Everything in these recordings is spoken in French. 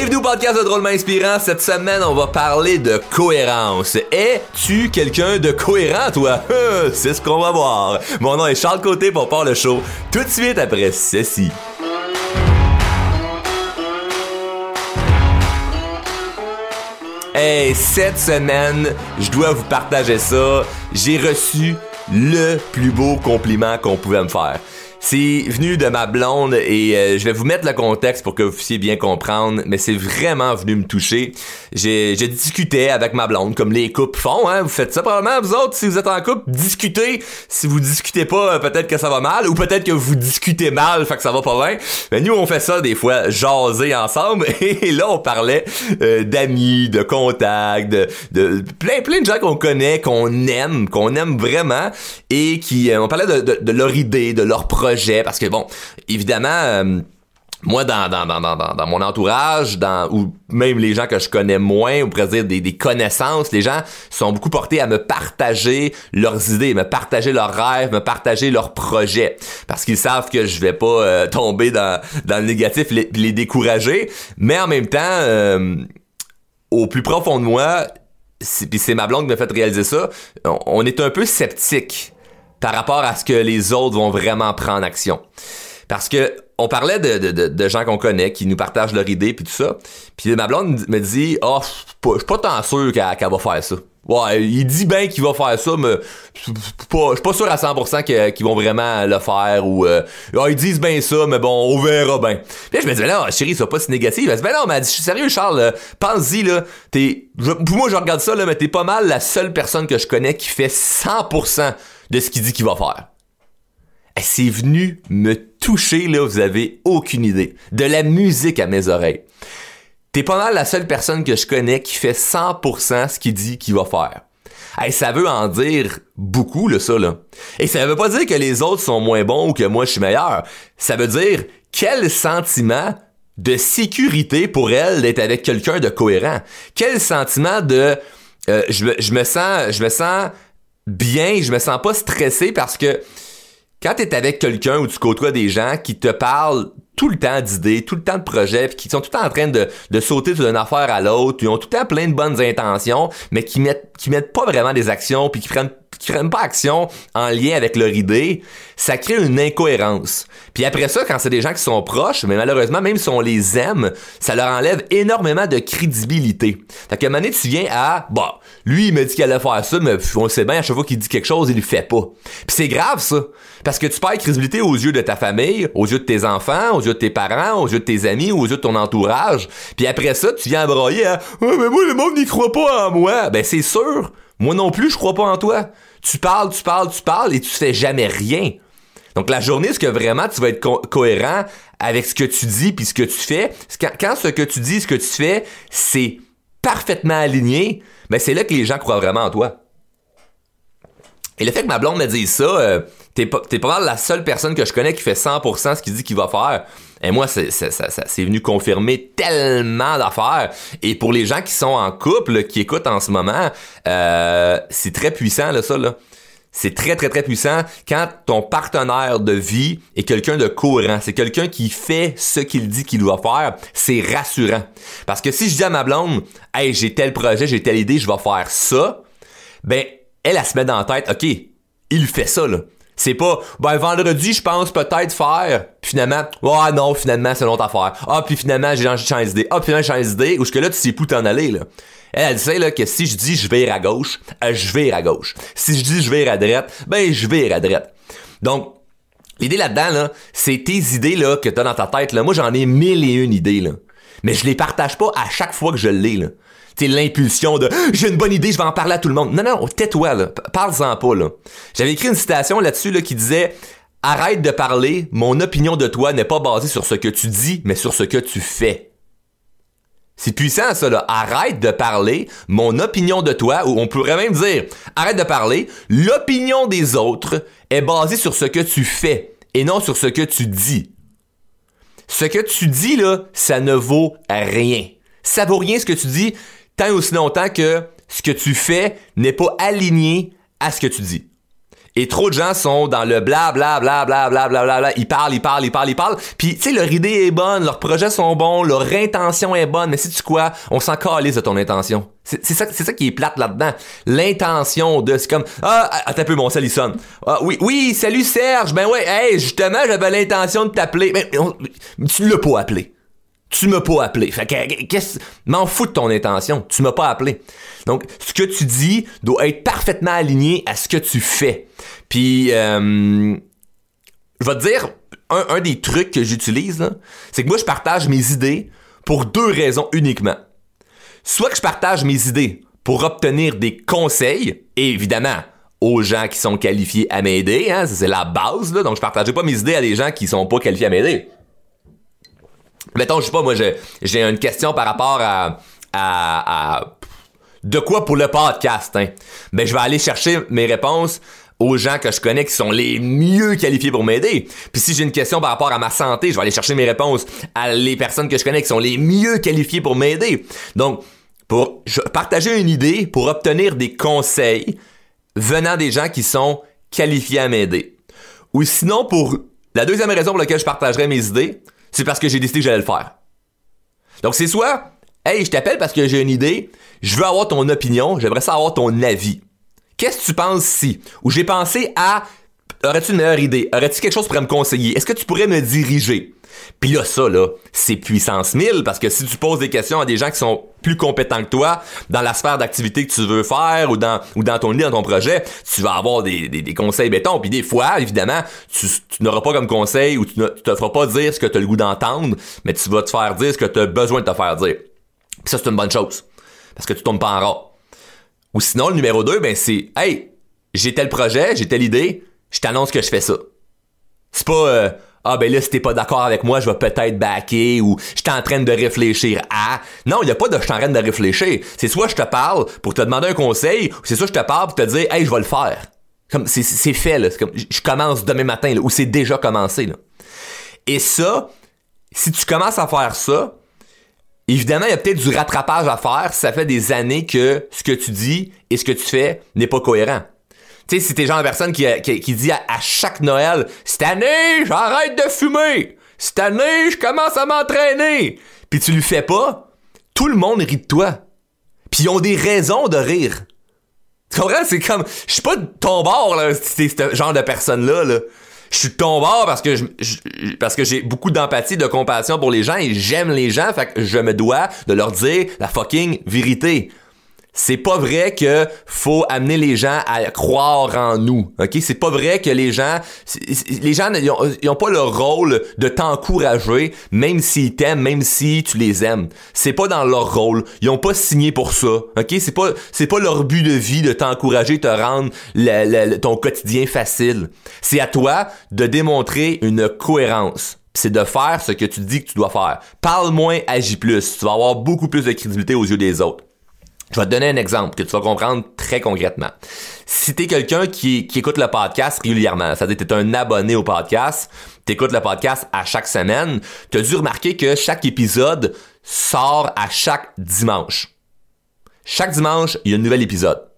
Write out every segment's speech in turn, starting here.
Bienvenue au podcast de Drôlement Inspirant. Cette semaine, on va parler de cohérence. Es-tu quelqu'un de cohérent, toi? C'est ce qu'on va voir. Mon nom est Charles Côté pour part le show tout de suite après ceci. Hey, cette semaine, je dois vous partager ça. J'ai reçu le plus beau compliment qu'on pouvait me faire. C'est venu de ma blonde et euh, je vais vous mettre le contexte pour que vous puissiez bien comprendre, mais c'est vraiment venu me toucher. J'ai, discuté avec ma blonde, comme les couples font, hein. Vous faites ça probablement, vous autres, si vous êtes en couple, discutez. Si vous discutez pas, euh, peut-être que ça va mal, ou peut-être que vous discutez mal, fait que ça va pas bien. Mais nous, on fait ça des fois, jaser ensemble, et là, on parlait euh, d'amis, de contacts, de, de plein, plein de gens qu'on connaît, qu'on aime, qu'on aime vraiment, et qui, on parlait de, de, de leur idée, de leur projet parce que bon, évidemment, euh, moi, dans, dans, dans, dans, mon entourage, dans, ou même les gens que je connais moins, ou pourrait dire des, des, connaissances, les gens sont beaucoup portés à me partager leurs idées, me partager leurs rêves, me partager leurs projets. Parce qu'ils savent que je vais pas euh, tomber dans, dans le négatif, les, les décourager. Mais en même temps, euh, au plus profond de moi, c'est ma blonde qui m'a fait réaliser ça, on est un peu sceptique par rapport à ce que les autres vont vraiment prendre action. Parce que on parlait de, de, de, gens qu'on connaît, qui nous partagent leur idée puis tout ça. Puis ma blonde me dit « Oh, je suis pas tant sûr qu'elle va faire ça. » Ouais, il dit bien qu'il va faire ça, mais je suis pas, sûr à 100% qu'ils vont vraiment le faire ou euh, ah, ils disent bien ça, mais bon, on verra bien. Puis je me dis là, chérie, c'est pas si négatif. Elle dit ben non, mais je suis sérieux, Charles, pense-y là. T'es, moi, je regarde ça là, mais t'es pas mal la seule personne que je connais qui fait 100% de ce qu'il dit qu'il va faire. C'est venu me toucher, là, vous avez aucune idée. De la musique à mes oreilles. T'es pas mal la seule personne que je connais qui fait 100% ce qu'il dit qu'il va faire. Hey, ça veut en dire beaucoup, là, ça, là. Et ça veut pas dire que les autres sont moins bons ou que moi je suis meilleur. Ça veut dire quel sentiment de sécurité pour elle d'être avec quelqu'un de cohérent. Quel sentiment de euh, je, je me sens je me sens bien, je me sens pas stressé parce que quand tu es avec quelqu'un ou tu côtoies des gens qui te parlent tout le temps d'idées, tout le temps de projets, puis qui sont tout le temps en train de, sauter d'une affaire à l'autre, ils ont tout le temps plein de bonnes intentions, mais qui mettent qui mettent pas vraiment des actions, puis qui prennent qui prennent pas action en lien avec leur idée, ça crée une incohérence. Puis après ça, quand c'est des gens qui sont proches, mais malheureusement, même si on les aime, ça leur enlève énormément de crédibilité. Fait qu'à un moment donné, tu viens à, bah, lui, il me dit qu'il allait faire ça, mais on sait bien, à chaque fois qu'il dit quelque chose, il le fait pas. Puis c'est grave, ça. Parce que tu perds crédibilité aux yeux de ta famille, aux yeux de tes enfants, aux yeux de tes parents, aux yeux de tes amis, aux yeux de ton entourage. Puis après ça, tu viens broyer à, ouais, mais moi, le monde n'y croit pas en moi. Ben, c'est sûr. Moi non plus, je crois pas en toi. Tu parles, tu parles, tu parles et tu fais jamais rien. Donc la journée, est-ce que vraiment tu vas être cohérent avec ce que tu dis puis ce que tu fais? Quand, ce que tu dis, ce que tu fais, c'est parfaitement aligné, ben c'est là que les gens croient vraiment en toi. Et le fait que ma blonde me dise ça, euh, t'es pas, t'es pas mal la seule personne que je connais qui fait 100% ce qu'il dit qu'il va faire. Et moi, c'est, ça, ça, c'est venu confirmer tellement d'affaires. Et pour les gens qui sont en couple, qui écoutent en ce moment, euh, c'est très puissant, là, ça, là. C'est très, très, très puissant quand ton partenaire de vie est quelqu'un de cohérent. C'est quelqu'un qui fait ce qu'il dit qu'il doit faire. C'est rassurant. Parce que si je dis à ma blonde, hey, j'ai tel projet, j'ai telle idée, je vais faire ça, ben, elle, elle se met dans la tête, OK, il fait ça, là. C'est pas, ben, vendredi, je pense peut-être faire. Puis finalement, oh non, finalement, c'est une autre affaire. Ah, puis finalement, j'ai changé d'idée. Ah, puis finalement, j'ai changé d'idée. Ou que là, tu sais plus t'en aller, là. Elle, elle sait, là, que si je dis je vais à gauche, euh, je vais à gauche. Si je dis je vais à droite, ben, je vais à droite. Donc, l'idée là-dedans, là, c'est tes idées, là, que t'as dans ta tête, là. Moi, j'en ai mille et une idées, là. Mais je les partage pas à chaque fois que je l'ai, là c'est l'impulsion de j'ai une bonne idée, je vais en parler à tout le monde. Non, non, tais-toi, là. Parle-en pas, là. J'avais écrit une citation là-dessus, là, qui disait Arrête de parler, mon opinion de toi n'est pas basée sur ce que tu dis, mais sur ce que tu fais. C'est puissant, ça, là. Arrête de parler, mon opinion de toi, ou on pourrait même dire, arrête de parler, l'opinion des autres est basée sur ce que tu fais, et non sur ce que tu dis. Ce que tu dis, là, ça ne vaut rien. Ça vaut rien ce que tu dis, tant aussi longtemps que ce que tu fais n'est pas aligné à ce que tu dis. Et trop de gens sont dans le bla bla bla bla bla bla bla, bla. Ils parlent, ils parlent, ils parlent, ils parlent. Puis tu sais, leur idée est bonne, leurs projets sont bons, leur intention est bonne. Mais si tu quoi, on s'en calisse de ton intention. C'est ça, c'est ça qui est plate là-dedans. L'intention de, c'est comme, ah, attends un peu, mon sel, il. Ah, oui, oui, salut Serge. Ben ouais, hey, justement, j'avais l'intention de t'appeler. Mais ben, tu l'as pas appelé. Tu m'as pas appelé. Fait que, qu'est-ce, m'en fous de ton intention. Tu m'as pas appelé. Donc, ce que tu dis doit être parfaitement aligné à ce que tu fais. Puis, euh, je vais te dire, un, des trucs que j'utilise, c'est que moi, je partage mes idées pour deux raisons uniquement. Soit que je partage mes idées pour obtenir des conseils, évidemment, aux gens qui sont qualifiés à m'aider, hein, c'est la base, donc je partageais pas mes idées à des gens qui sont pas qualifiés à m'aider. Mettons, je sais pas, moi, j'ai une question par rapport à, à, de quoi pour le podcast, hein. Ben, je vais aller chercher mes réponses aux gens que je connais qui sont les mieux qualifiés pour m'aider. Puis si j'ai une question par rapport à ma santé, je vais aller chercher mes réponses à les personnes que je connais qui sont les mieux qualifiés pour m'aider. Donc, pour partager une idée, pour obtenir des conseils venant des gens qui sont qualifiés à m'aider. Ou sinon, pour la deuxième raison pour laquelle je partagerai mes idées, c'est parce que j'ai décidé que j'allais le faire. Donc c'est soit, hey, je t'appelle parce que j'ai une idée, je veux avoir ton opinion, j'aimerais savoir ton avis. Qu'est-ce que tu penses si? Ou j'ai pensé à, aurais-tu une meilleure idée? Aurais-tu quelque chose pour me conseiller? Est-ce que tu pourrais me diriger? Puis là, ça, là, c'est puissance 1000 parce que si tu poses des questions à des gens qui sont plus compétents que toi dans la sphère d'activité que tu veux faire ou dans, ton idée, dans ton projet, tu vas avoir des, des, conseils béton. Puis des fois, évidemment, tu, n'auras pas comme conseil ou tu ne te feras pas dire ce que tu as le goût d'entendre, mais tu vas te faire dire ce que tu as besoin de te faire dire. Puis ça, c'est une bonne chose. Parce que tu tombes pas en rare. Ou sinon, le numéro 2, ben c'est Hey, j'ai tel projet, j'ai telle idée, je t'annonce que je fais ça. C'est pas euh, ah ben là si t'es pas d'accord avec moi, je vais peut-être backer ou je suis en train de réfléchir à. Non, il y a pas de je suis en de réfléchir. C'est soit je te parle pour te demander un conseil, ou c'est soit je te parle pour te dire hey, je vais le faire. Comme c'est fait là, je commence demain matin ou c'est déjà commencé. Et ça, si tu commences à faire ça, évidemment, il y a peut-être du rattrapage à faire si ça fait des années que ce que tu dis et ce que tu fais n'est pas cohérent. Tu sais, si t'es genre la personne qui, qui, dit à, chaque Noël, cette année, j'arrête de fumer. Cette année, je commence à m'entraîner. Puis tu le fais pas, tout le monde rit de toi. Puis ils ont des raisons de rire. Tu comprends? C'est comme, je suis pas de ton bord, là, ce genre de personne-là, là. Je suis de ton bord parce que parce que j'ai beaucoup d'empathie, de compassion pour les gens et j'aime les gens, fait que je me dois de leur dire la fucking vérité c'est pas vrai que faut amener les gens à croire en nous. OK, c'est pas vrai que les gens les gens ils ont, pas le rôle de t'encourager même s'ils t'aiment, même si tu les aimes. C'est pas dans leur rôle. Ils ont pas signé pour ça. OK, c'est pas c'est pas leur but de vie de t'encourager, te rendre ton quotidien facile. C'est à toi de démontrer une cohérence c'est de faire ce que tu dis que tu dois faire. Parle moins, agis plus. Tu vas avoir beaucoup plus de crédibilité aux yeux des autres. Je vais te donner un exemple que tu vas comprendre très concrètement. Si t'es quelqu'un qui, écoute le podcast régulièrement, c'est-à-dire que t'es un abonné au podcast, t'écoutes le podcast à chaque semaine, t'as dû remarquer que chaque épisode sort à chaque dimanche. Chaque dimanche, il y a un nouvel épisode.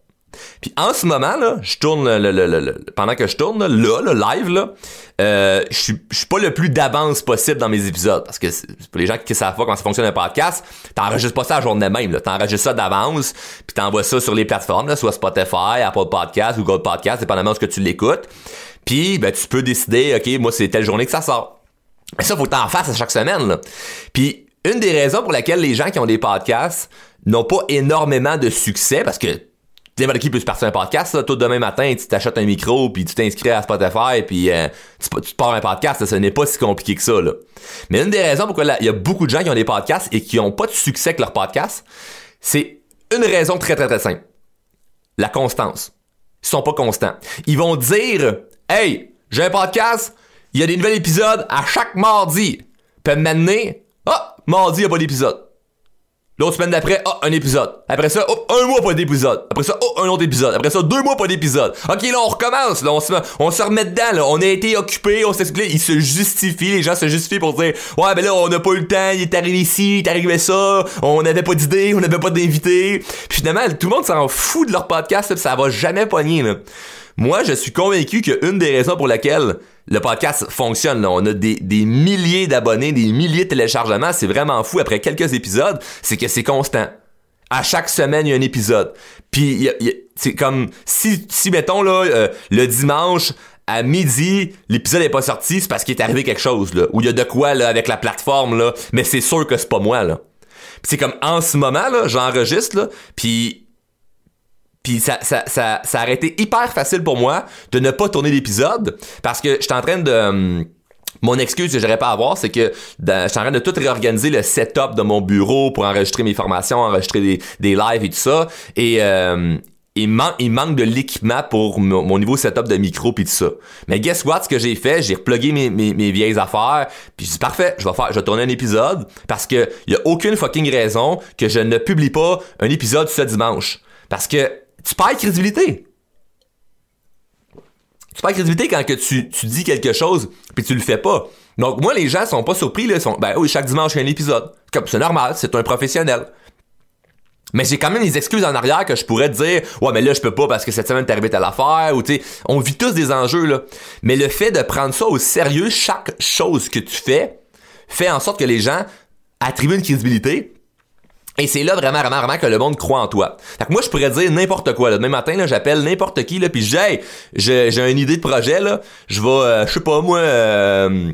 Puis en ce moment là, je tourne le, pendant que je tourne là, le live là, euh, je suis je suis pas le plus d'avance possible dans mes épisodes parce que pour les gens qui savent pas comment ça fonctionne un podcast, t'enregistres pas ça la journée même là, t'enregistres ça d'avance, puis t'envoies ça sur les plateformes là, soit Spotify, Apple Podcast, Google Podcast, dépendamment de ce que tu l'écoutes. Puis ben tu peux décider OK, moi c'est telle journée que ça sort. Mais ça faut t'en fasses à chaque semaine là. Puis une des raisons pour laquelle les gens qui ont des podcasts n'ont pas énormément de succès parce que n'importe qui peut se partir un podcast, là, tout demain matin, tu t'achètes un micro, puis tu t'inscris à Spotify, puis euh, tu, te pars un podcast, ce n'est pas si compliqué que ça. Là. Mais une des raisons pourquoi il y a beaucoup de gens qui ont des podcasts et qui n'ont pas de succès avec leur podcast, c'est une raison très très très simple. La constance. Ils sont pas constants. Ils vont dire Hey, j'ai un podcast, il y a des nouveaux épisodes à chaque mardi. Puis maintenant, ah, mardi, il n'y a pas d'épisode. L'autre semaine d'après, oh, un épisode. Après ça, oh, un mois pas d'épisode. Après ça, oh, un autre épisode. Après ça, deux mois pas d'épisode. Ok, là, on recommence. Là, on se, on se remet dedans. Là. On a été occupé, on s'explique. Il se justifie. Les gens se justifient pour dire, ouais, ben là, on n'a pas eu le temps. Il est arrivé ici, il est arrivé ça. On n'avait pas d'idée, on n'avait pas d'invité. Finalement, tout le monde s'en fout de leur podcast. ça va jamais pogner. Là. moi, je suis convaincu qu'une des raisons pour laquelle le podcast fonctionne, là, on a des, des milliers d'abonnés, des milliers de téléchargements, c'est vraiment fou après quelques épisodes, c'est que c'est constant. À chaque semaine, il y a un épisode. Puis c'est comme si, si mettons là, euh, le dimanche à midi, l'épisode est pas sorti, c'est parce qu'il est arrivé quelque chose là, ou il y a de quoi là avec la plateforme là, mais c'est sûr que c'est pas moi là. c'est comme en ce moment là, j'enregistre là, puis puis ça, ça, ça, ça aurait été hyper facile pour moi de ne pas tourner l'épisode parce que j'étais en train de... Hum, mon excuse que j'aurais pas à avoir, c'est que je suis en train de tout réorganiser le setup de mon bureau pour enregistrer mes formations, enregistrer des, des lives et tout ça. Et, euh, il, il manque de l'équipement pour mon, niveau setup de micro puis tout ça. Mais guess what, ce que j'ai fait, j'ai replugué mes, mes, mes, vieilles affaires, puis j'ai dit parfait, je vais faire, je vais tourner un épisode parce que y a aucune fucking raison que je ne publie pas un épisode ce dimanche. Parce que tu perds crédibilité. Tu perds crédibilité quand que tu, tu dis quelque chose puis tu le fais pas. Donc moi les gens sont pas surpris là, sont ben oui, chaque dimanche il y a un épisode. Comme c'est normal, c'est un professionnel. Mais j'ai quand même des excuses en arrière que je pourrais te dire ouais mais là je peux pas parce que cette semaine t'es arrivé à l'affaire ou tu on vit tous des enjeux là. Mais le fait de prendre ça au sérieux chaque chose que tu fais fait en sorte que les gens attribuent une crédibilité et c'est là vraiment, vraiment, vraiment que le monde croit en toi. Fait que moi, je pourrais dire n'importe quoi. Là. Demain matin, là, j'appelle n'importe qui, là, puis je hey, j'ai, j'ai une idée de projet, là. Je vais, euh, je sais pas, moi, euh,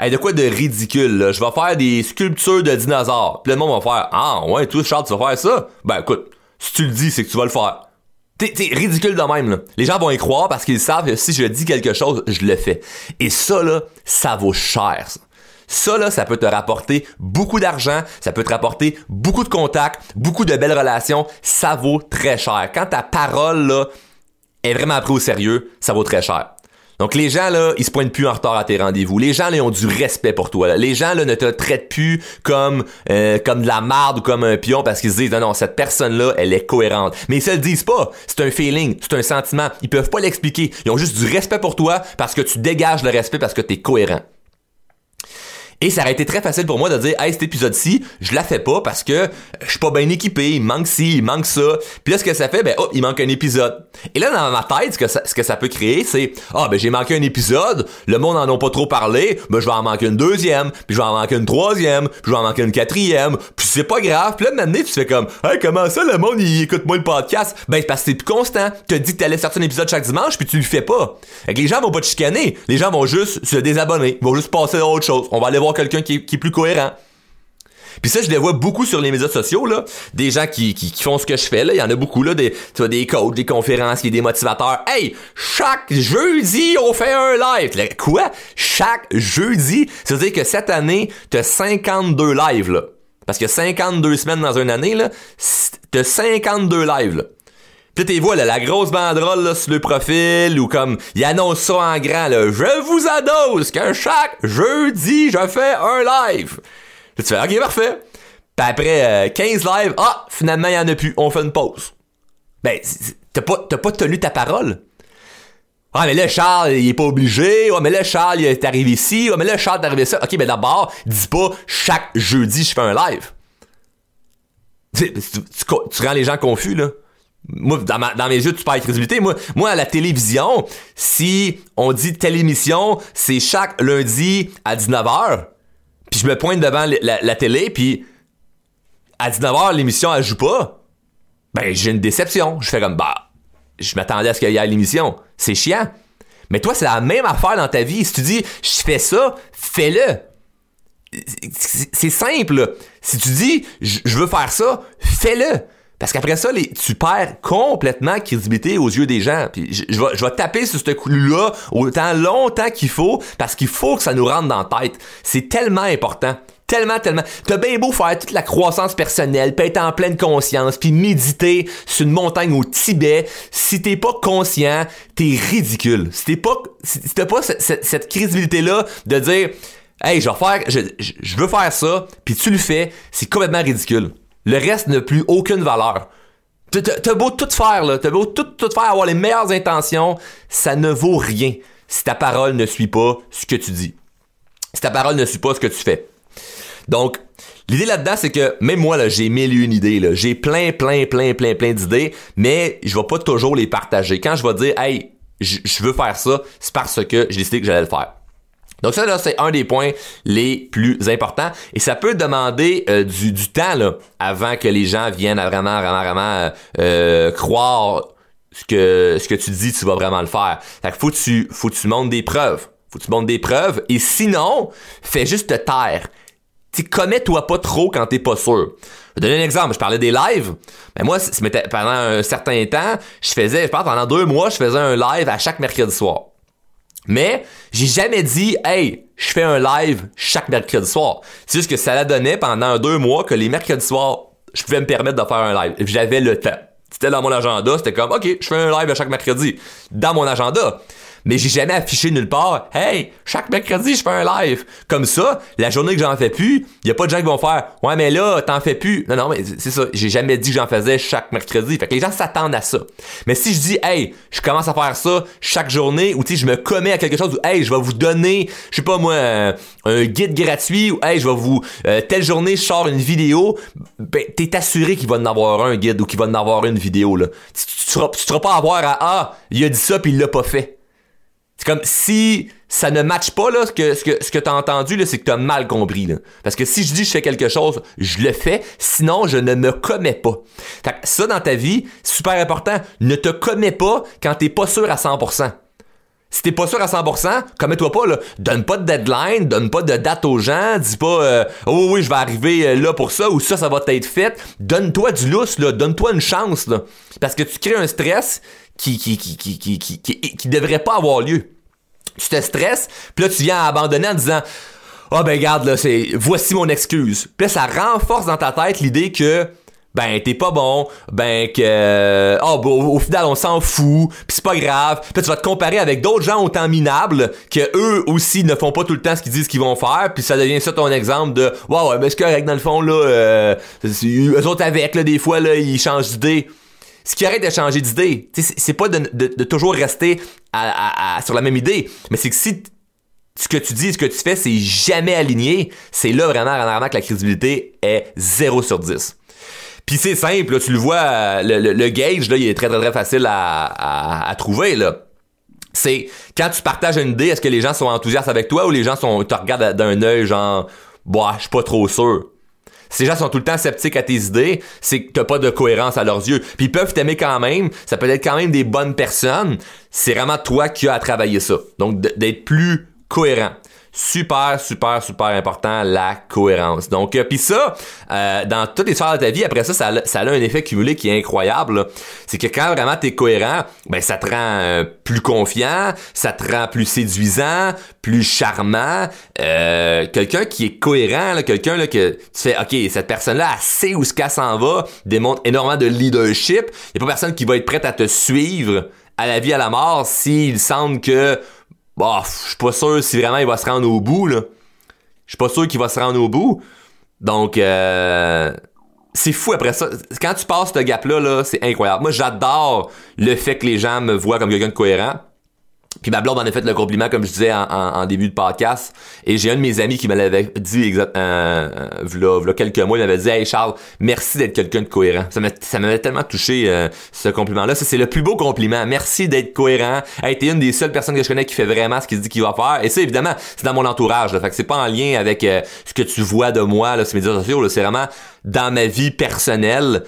de quoi de ridicule, là. Je vais faire des sculptures de dinosaures. Puis le monde va faire, ah, ouais, toi, Charles, tu vas faire ça? Ben, écoute, si tu le dis, c'est que tu vas le faire. T'es, ridicule de même, là. Les gens vont y croire parce qu'ils savent que si je dis quelque chose, je le fais. Et ça, là, ça vaut cher, ça. Ça, là, ça peut te rapporter beaucoup d'argent, ça peut te rapporter beaucoup de contacts, beaucoup de belles relations. Ça vaut très cher. Quand ta parole, là, est vraiment prise au sérieux, ça vaut très cher. Donc les gens là, ils se pointent plus en retard à tes rendez-vous. Les gens là, ils ont du respect pour toi. Les gens là ne te traitent plus comme euh, comme de la marde ou comme un pion parce qu'ils se disent non non cette personne là, elle est cohérente. Mais ils se le disent pas. C'est un feeling, c'est un sentiment. Ils peuvent pas l'expliquer. Ils ont juste du respect pour toi parce que tu dégages le respect parce que tu es cohérent. Et ça aurait été très facile pour moi de dire, hey, cet épisode-ci, je la fais pas parce que je suis pas bien équipé, il manque ci, il manque ça. Puis là, ce que ça fait, ben, oh, il manque un épisode. Et là, dans ma tête, ce que ça, ce que ça peut créer, c'est, ah, ben, j'ai manqué un épisode, le monde en a pas trop parlé, ben, je vais en manquer une deuxième, puis je vais en manquer une troisième, puis je vais en manquer une quatrième, puis c'est pas grave. Puis là, maintenant, tu fais comme, hey, comment ça, le monde, il écoute moins le podcast? Ben, parce que c'est plus constant. Tu as dit que t'allais sortir un épisode chaque dimanche, puis tu le fais pas. Fait que les gens vont pas te chicaner. Les gens vont juste se désabonner. Ils vont juste passer à autre chose. On va aller voir quelqu'un qui, est plus cohérent. Puis ça, je les vois beaucoup sur les médias sociaux, là. Des gens qui, qui, font ce que je fais, là. Il y en a beaucoup, là. Des, tu vois, des coachs, des conférenciers, des motivateurs. Hey! Chaque jeudi, on fait un live! Quoi? Chaque jeudi? Ça veut dire que cette année, t'as 52 lives, là. Parce que 52 semaines dans une année, là, t'as 52 lives, là. Pis t'es vois, là, la grosse banderole là, sur le profil, ou comme, il annonce ça en grand, là, je vous annonce que chaque jeudi, je fais un live. Puis tu fais, ok, parfait. Pis après 15 euh, lives, ah, finalement, il y en a plus, on fait une pause. Ben, t'as pas, t'as pas tenu ta parole? Ah, mais là, Charles, il est pas obligé. Ouais, mais là, Charles, il est arrivé ici. Ouais, mais là, Charles est arrivé ça. Ok, ben d'abord, dis pas, chaque jeudi, je fais un live. Tu, tu rends les gens confus, là moi, dans, mes yeux, tu perds crédibilité. Moi, moi, à la télévision, si on dit telle émission, c'est chaque lundi à 19h, puis je me pointe devant la, télé, puis à 19h, l'émission, elle joue pas, ben, j'ai une déception. Je fais comme, bah, je m'attendais à ce qu'il y ait l'émission. C'est chiant. Mais toi, c'est la même affaire dans ta vie. Si tu dis, je fais ça, fais-le. C'est simple. Si tu dis, je veux faire ça, fais-le. Parce qu'après ça, tu perds complètement crédibilité aux yeux des gens. Puis je, vais, taper sur ce coup-là autant longtemps qu'il faut, parce qu'il faut que ça nous rentre dans la tête. C'est tellement important tellement, tellement. T'as bien beau faire toute la croissance personnelle, puis être en pleine conscience, puis méditer sur une montagne au Tibet, si t'es pas conscient, t'es ridicule. Si t'es pas, si t'as pas cette, cette, crédibilité-là de dire, hey, je vais faire, je, je veux faire ça, puis tu le fais, c'est complètement ridicule. Le reste n'a plus aucune valeur. T'as beau tout faire, là, t'as beau tout, tout faire, avoir les meilleures intentions, ça ne vaut rien si ta parole ne suit pas ce que tu dis. Si ta parole ne suit pas ce que tu fais. Donc, l'idée là-dedans, c'est que même moi, j'ai mille une idées. J'ai plein, plein, plein, plein, plein d'idées, mais je vais pas toujours les partager. Quand je vais dire, hey, je veux faire ça, c'est parce que j'ai décidé que j'allais le faire. Donc ça, là, c'est un des points les plus importants. Et ça peut demander euh, du, du, temps là, avant que les gens viennent à vraiment, vraiment, vraiment euh, euh, croire ce que, ce que tu dis, tu vas vraiment le faire. Fait que faut que tu, faut tu montres des preuves. Faut que tu montres des preuves. Et sinon, fais juste te taire. Tu commets-toi pas trop quand t'es pas sûr. Je vais donner un exemple. Je parlais des lives. Mais ben moi, pendant un certain temps, je faisais, je pense pendant deux mois, je faisais un live à chaque mercredi soir. Mais j'ai jamais dit Hey, je fais un live chaque mercredi soir. C'est juste que ça la donnait pendant deux mois que les mercredis soirs, je pouvais me permettre de faire un live. J'avais le temps. C'était dans mon agenda, c'était comme OK, je fais un live chaque mercredi. Dans mon agenda mais j'ai jamais affiché nulle part Hey, chaque mercredi, je fais un live. Comme ça, la journée que j'en fais plus, il y a pas de gens qui vont faire Ouais, mais là, t'en fais plus. Non, non, mais c'est ça. J'ai jamais dit que j'en faisais chaque mercredi. Fait que les gens s'attendent à ça. Mais si je dis Hey, je commence à faire ça chaque journée, ou tu je me commets à quelque chose, ou Hey, je vais vous donner, je sais pas moi, un, guide gratuit, ou Hey, je vais vous, euh, telle journée, je sors une vidéo, ben, t'es assuré qu'il va en avoir un guide ou qu'il va en avoir une vidéo, là. Tu, tu, tu, tu, pas avoir à Ah, il a dit ça puis il l'a pas fait. C'est comme si ça ne matche pas là, ce que ce que ce que t'as entendu là, c'est que t'as mal compris là. Parce que si je dis je fais quelque chose, je le fais, sinon je ne me commets pas. Fait ça dans ta vie, super important, ne te commets pas quand t'es pas sûr à 100%. Si t'es pas sûr à 100%, commets-toi pas là. Donne pas de deadline, donne pas de date aux gens, dis pas euh, oh oui je vais arriver euh, là pour ça ou ça ça va être fait. Donne-toi du lousse là, donne-toi une chance là, parce que tu crées un stress qui qui devrait pas avoir lieu tu te stresses, puis là tu viens à abandonner en disant "Ah oh, ben regarde là, voici mon excuse." Puis là ça renforce dans ta tête l'idée que ben t'es pas bon, ben que oh au, final on s'en fout, puis c'est pas grave. Puis tu vas te comparer avec d'autres gens autant minables que eux aussi ne font pas tout le temps ce qu'ils disent qu'ils vont faire, puis ça devient ça ton exemple de "Ouais ouais, mais c'est correct dans le fond là euh, eux autres avec là des fois là ils changent d'idée." Ce qui arrête de changer d'idée. C'est pas de, toujours rester sur la même idée, mais c'est que si ce que tu dis ce que tu fais, c'est jamais aligné, c'est là vraiment, vraiment que la crédibilité est 0 sur 10. Puis c'est simple, tu le vois, le, gauge, là, il est très très très facile à, trouver. là. C'est quand tu partages une idée, est-ce que les gens sont enthousiastes avec toi ou les gens sont te regardent d'un œil genre bah je suis pas trop sûr ces gens sont tout le temps sceptiques à tes idées, c'est que t'as pas de cohérence à leurs yeux. Puis ils peuvent t'aimer quand même, ça peut être quand même des bonnes personnes. C'est vraiment toi qui as à travailler ça. Donc d'être plus cohérent super, super, super important, la cohérence. Donc, euh, puis ça, euh, dans toutes les sphères de ta vie, après ça, ça, a, un effet cumulé qui est incroyable. C'est que quand vraiment t'es cohérent, ben ça te rend euh, plus confiant, ça te rend plus séduisant, plus charmant. quelqu'un qui est cohérent, quelqu'un là, que tu fais, ok, cette personne-là, elle sait où ce qu'elle s'en va, démontre énormément de leadership. Il y a pas personne qui va être prête à te suivre à la vie à la mort s'il semble que bah, je suis pas sûr si vraiment il va se rendre au bout, là. Je suis pas sûr qu'il va se rendre au bout. Donc, euh, c'est fou après ça. Quand tu passes ce gap-là, -là, c'est incroyable. Moi, j'adore le fait que les gens me voient comme quelqu'un de cohérent. Puis ma blonde en a fait le compliment, comme je disais en, début de podcast. Et j'ai un de mes amis qui me l'avait dit exact, euh, euh quelques mois, il m'avait dit Hey Charles, merci d'être quelqu'un de cohérent. Ça m'avait tellement touché euh, ce compliment-là. Ça, c'est le plus beau compliment. Merci d'être cohérent. Hey, t'es une des seules personnes que je connais qui fait vraiment ce qu'il dit qu'il va faire. Et ça, évidemment, c'est dans mon entourage. Là. Fait que c'est pas en lien avec euh, ce que tu vois de moi, là, sur médias sociaux. C'est vraiment dans ma vie personnelle,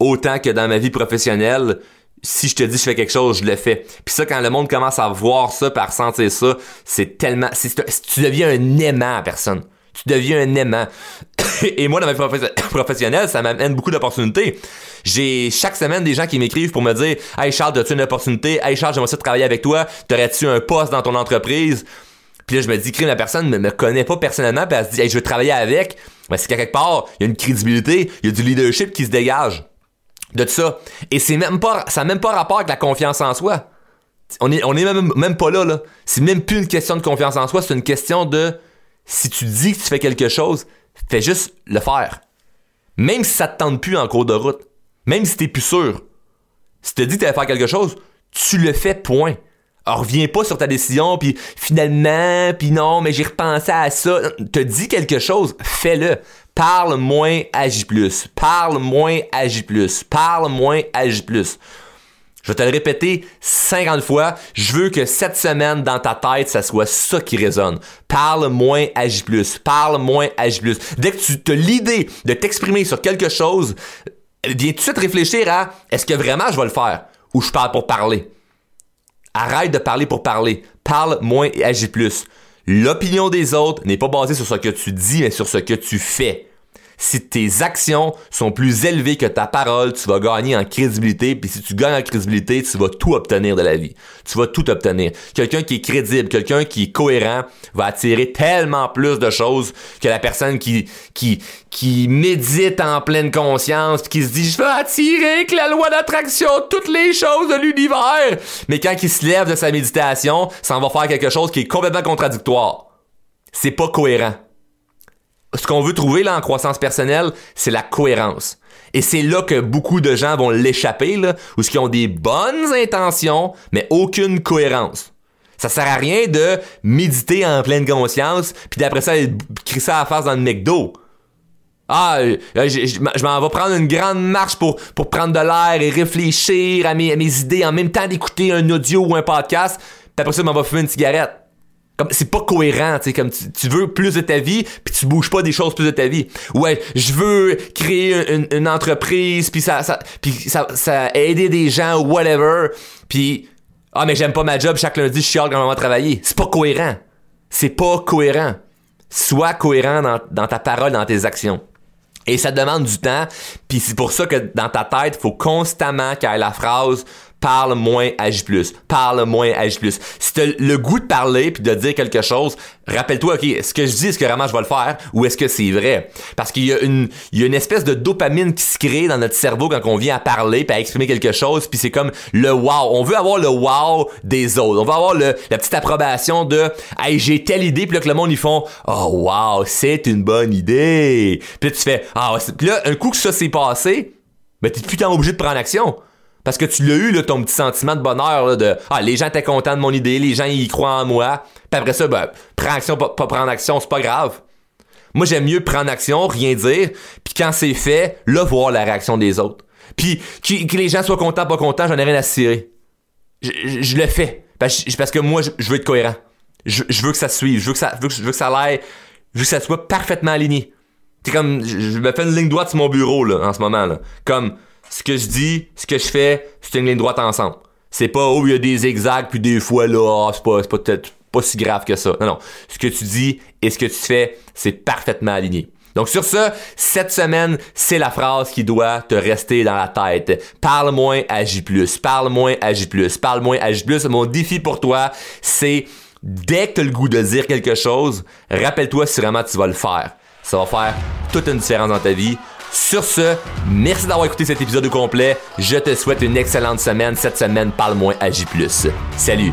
autant que dans ma vie professionnelle si je te dis je fais quelque chose, je le fais. Puis ça, quand le monde commence à voir ça, à ressentir ça, c'est tellement... tu deviens un aimant personne. Tu deviens un aimant. Et moi, dans ma vie professionnelle, ça m'amène beaucoup d'opportunités. J'ai chaque semaine des gens qui m'écrivent pour me dire « Hey Charles, as-tu une opportunité? Hey Charles, j'aimerais ça travailler avec toi. T'aurais-tu un poste dans ton entreprise? » Puis là, je me dis, que la personne ne me connaît pas personnellement, puis elle se dit, hey, je veux travailler avec. Mais c'est qu'à quelque part, il y a une crédibilité, il y a du leadership qui se dégage de ça. Et c'est même pas, ça n'a même pas rapport avec la confiance en soi. On est, même, même pas là, là. C'est même plus une question de confiance en soi, c'est une question de si tu dis que tu fais quelque chose, fais juste le faire. Même si ça te tente plus en cours de route. Même si t'es plus sûr. Si tu te dis que tu vas faire quelque chose, tu le fais, point. Alors, reviens pas sur ta décision, puis finalement, puis non, mais j'ai repensé à ça. Te dis quelque chose, fais-le. Parle moins, agis plus. Parle moins, agis plus. Parle moins, agis plus. Je vais te le répéter 50 fois. Je veux que cette semaine, dans ta tête, ça soit ça qui résonne. Parle moins, agis plus. Parle moins, agis plus. Dès que tu as l'idée de t'exprimer sur quelque chose, viens tout de suite réfléchir à est-ce que vraiment je vais le faire ou je parle pour parler? Arrête de parler pour parler. Parle moins et agis plus. L'opinion des autres n'est pas basée sur ce que tu dis, mais sur ce que tu fais si tes actions sont plus élevées que ta parole, tu vas gagner en crédibilité. Puis si tu gagnes en crédibilité, tu vas tout obtenir de la vie. Tu vas tout obtenir. Quelqu'un qui est crédible, quelqu'un qui est cohérent, va attirer tellement plus de choses que la personne qui qui qui médite en pleine conscience, qui se dit je vais attirer avec la loi d'attraction toutes les choses de l'univers. Mais quand il se lève de sa méditation, ça en va faire quelque chose qui est complètement contradictoire. C'est pas cohérent ce qu'on veut trouver là en croissance personnelle, c'est la cohérence. Et c'est là que beaucoup de gens vont l'échapper, là, ou ce qui ont des bonnes intentions, mais aucune cohérence. Ça sert à rien de méditer en pleine conscience, puis d'après ça, crisser à la face dans le McDo. Ah, euh, je, m'en vais prendre une grande marche pour, pour prendre de l'air et réfléchir à mes, à mes idées en même temps d'écouter un audio ou un podcast, puis après ça, je m'en vais fumer une cigarette c'est pas cohérent, tu comme tu, veux plus de ta vie puis tu bouges pas des choses plus de ta vie. Ouais, je veux créer une, entreprise puis ça ça puis ça ça aider des gens whatever puis ah mais j'aime pas ma job chaque lundi je chiale quand va travailler. C'est pas cohérent. C'est pas cohérent. Sois cohérent dans, dans ta parole, dans tes actions. Et ça demande du temps, puis c'est pour ça que dans ta tête, faut constamment qu'il y ait la phrase parle moins, agis plus. Parle moins, agis plus. Si t'as le goût de parler puis de dire quelque chose, rappelle-toi, ok, est-ce que je dis, est-ce que vraiment je vais le faire ou est-ce que c'est vrai? Parce qu'il y a une, il y a une espèce de dopamine qui se crée dans notre cerveau quand on vient à parler puis à exprimer quelque chose puis c'est comme le wow. On veut avoir le wow des autres. On veut avoir le, la petite approbation de, hey, j'ai telle idée puis là que le monde ils font, oh wow, c'est une bonne idée. Puis là, tu fais, ah, puis là, un coup que ça s'est passé, ben t'es plus tant obligé de prendre action. Parce que tu l'as eu, là, ton petit sentiment de bonheur, de Ah, les gens étaient contents de mon idée, les gens ils croient en moi. Puis après ça, ben, prends action, pas, prendre action, c'est pas grave. Moi, j'aime mieux prendre action, rien dire, puis quand c'est fait, là, voir la réaction des autres. Puis que, les gens soient contents, pas contents, j'en ai rien à cirer. Je, le fais. Parce, que moi, je, veux être cohérent. Je, veux que ça suive, je veux que ça, je veux que ça l'aille, je veux que ça soit parfaitement aligné. C'est comme, je, me fais une ligne droite sur mon bureau, là, en ce moment, là. Comme, ce que je dis, ce que je fais, c'est une ligne droite ensemble. C'est pas, oh, il y a des zigzags, puis des fois, là, ah, c'est pas, pas, pas si grave que ça. Non, non. Ce que tu dis et ce que tu fais, c'est parfaitement aligné. Donc sur ça, cette semaine, c'est la phrase qui doit te rester dans la tête. Parle moins, agis plus. Parle moins, agis plus. Parle moins, agis plus. Mon défi pour toi, c'est dès que tu as le goût de dire quelque chose, rappelle-toi si vraiment tu vas le faire. Ça va faire toute une différence dans ta vie. Sur ce, merci d'avoir écouté cet épisode au complet. Je te souhaite une excellente semaine. Cette semaine, parle moins, agis plus. Salut!